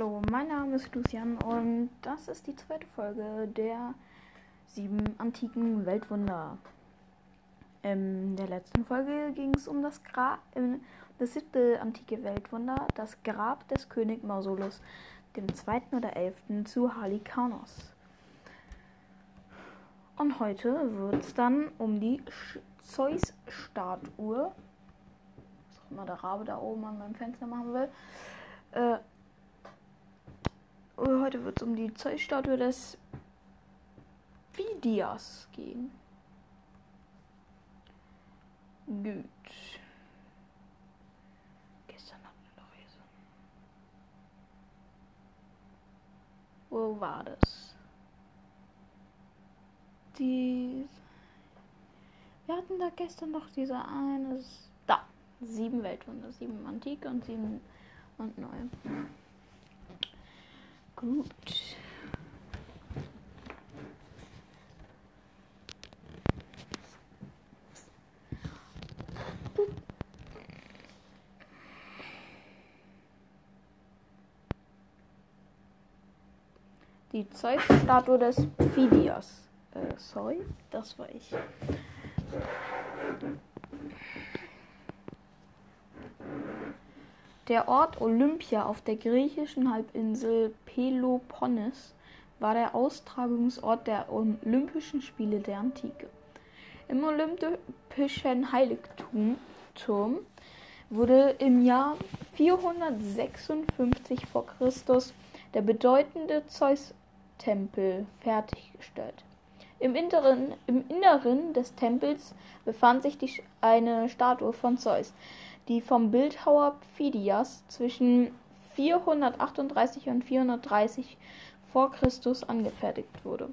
Hallo, mein Name ist Lucian und das ist die zweite Folge der sieben antiken Weltwunder. In der letzten Folge ging es um das Grab, das siebte antike Weltwunder, das Grab des König Mausolus, dem zweiten oder elften zu Halikanos. Und heute wird es dann um die Zeus-Statue, was auch immer der Rabe da oben an meinem Fenster machen will, äh, heute wird es um die Zeus-Statue des Phidias gehen. Gut. Gestern hatten wir noch so. Wo war das? Die. Wir hatten da gestern noch diese eine. Da. Sieben Weltwunder. Sieben Antike und sieben und neu. Gut. Die Zeus-Statue des Phidias. Äh, sorry, das war ich. Der Ort Olympia auf der griechischen Halbinsel Peloponnes war der Austragungsort der Olympischen Spiele der Antike. Im Olympischen Heiligtum wurde im Jahr 456 v. Chr. der bedeutende Zeus-Tempel fertiggestellt. Im Inneren, Im Inneren des Tempels befand sich die, eine Statue von Zeus, die vom Bildhauer Phidias zwischen 438 und 430 vor Christus angefertigt wurde.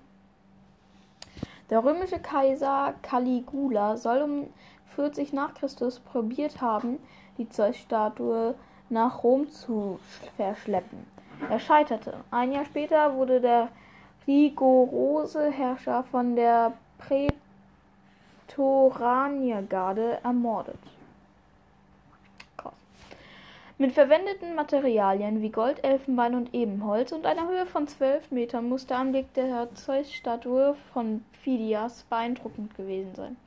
Der römische Kaiser Caligula soll um 40 nach Christus probiert haben, die Zeus-Statue nach Rom zu verschleppen. Er scheiterte. Ein Jahr später wurde der rigorose Herrscher von der Prätoraniergarde ermordet. Mit verwendeten Materialien wie Gold, Elfenbein und Ebenholz und einer Höhe von 12 Metern muss der Anblick der Zeus-Statue von Phidias beeindruckend gewesen sein.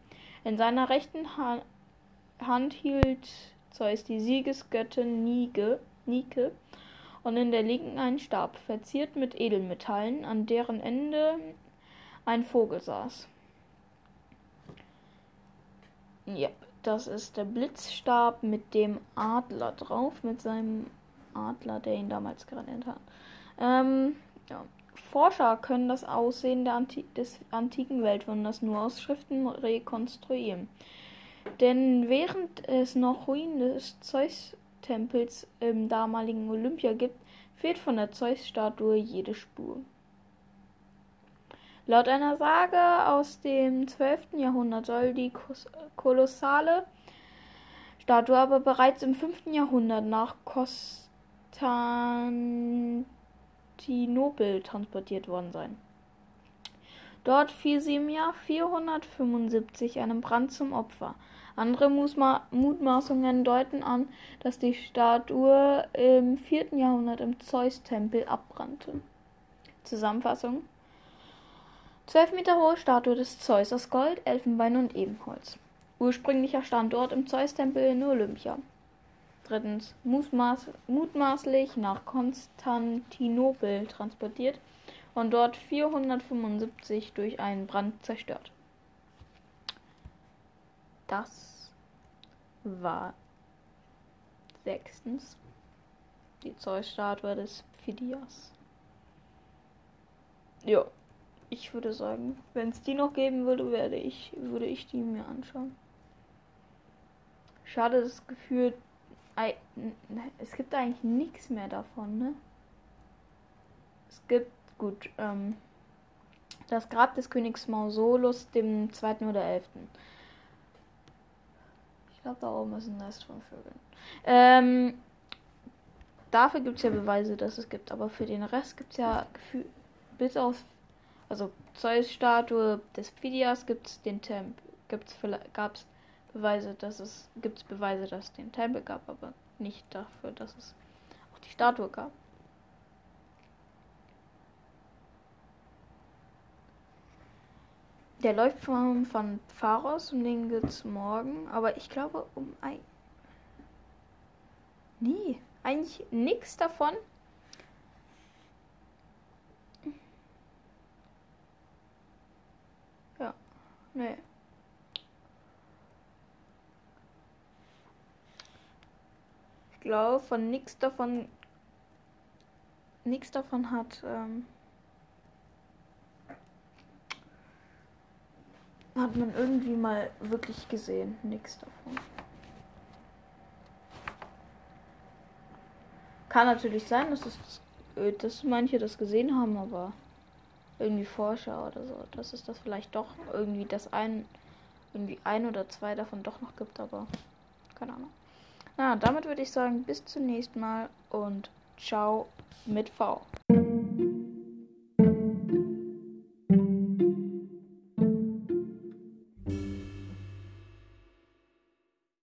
In seiner rechten ha Hand hielt Zeus die Siegesgöttin Nike, Nike und in der linken einen Stab, verziert mit Edelmetallen, an deren Ende ein Vogel saß. Yep. Das ist der Blitzstab mit dem Adler drauf, mit seinem Adler, der ihn damals gerettet hat. Ähm, ja. Forscher können das Aussehen Anti des antiken Weltwunders nur aus Schriften rekonstruieren. Denn während es noch Ruinen des Zeus-Tempels im damaligen Olympia gibt, fehlt von der Zeus-Statue jede Spur. Laut einer Sage aus dem 12. Jahrhundert soll die kolossale Statue aber bereits im 5. Jahrhundert nach Konstantinopel transportiert worden sein. Dort fiel sie im Jahr 475 einem Brand zum Opfer. Andere Mutmaßungen deuten an, dass die Statue im 4. Jahrhundert im Zeus-Tempel abbrannte. Zusammenfassung 12 Meter hohe Statue des Zeus aus Gold, Elfenbein und Ebenholz. Ursprünglicher Standort im Zeus-Tempel in Olympia. Drittens, mutmaß, mutmaßlich nach Konstantinopel transportiert und dort 475 durch einen Brand zerstört. Das war sechstens die Zeus-Statue des Phidias. Jo ich würde sagen, wenn es die noch geben würde, werde ich, würde ich die mir anschauen. Schade, das Gefühl, es gibt eigentlich nichts mehr davon, ne? Es gibt, gut, ähm, das Grab des Königs Mausolus, dem zweiten oder elften. Ich glaube, da oben ist ein Nest von Vögeln. Ähm, dafür gibt es ja Beweise, dass es gibt, aber für den Rest gibt es ja Gefühl, bis auf also Zeus-Statue des Phidias gibt's den Tempel, gibt's gab's Beweise, dass es gibt's Beweise, dass es den Tempel gab, aber nicht dafür, dass es auch die Statue gab. Der läuft vom, von Pfarrers und den gibt's morgen. Aber ich glaube um ein. Nee, eigentlich nichts davon. Ja, nee. Ich glaube, von nichts davon. Nichts davon hat. Ähm, hat man irgendwie mal wirklich gesehen. Nichts davon. Kann natürlich sein, dass, es, äh, dass manche das gesehen haben, aber irgendwie Forscher oder so, dass es das vielleicht doch irgendwie das ein, irgendwie ein oder zwei davon doch noch gibt, aber keine Ahnung. Na, damit würde ich sagen, bis zum nächsten Mal und ciao mit V.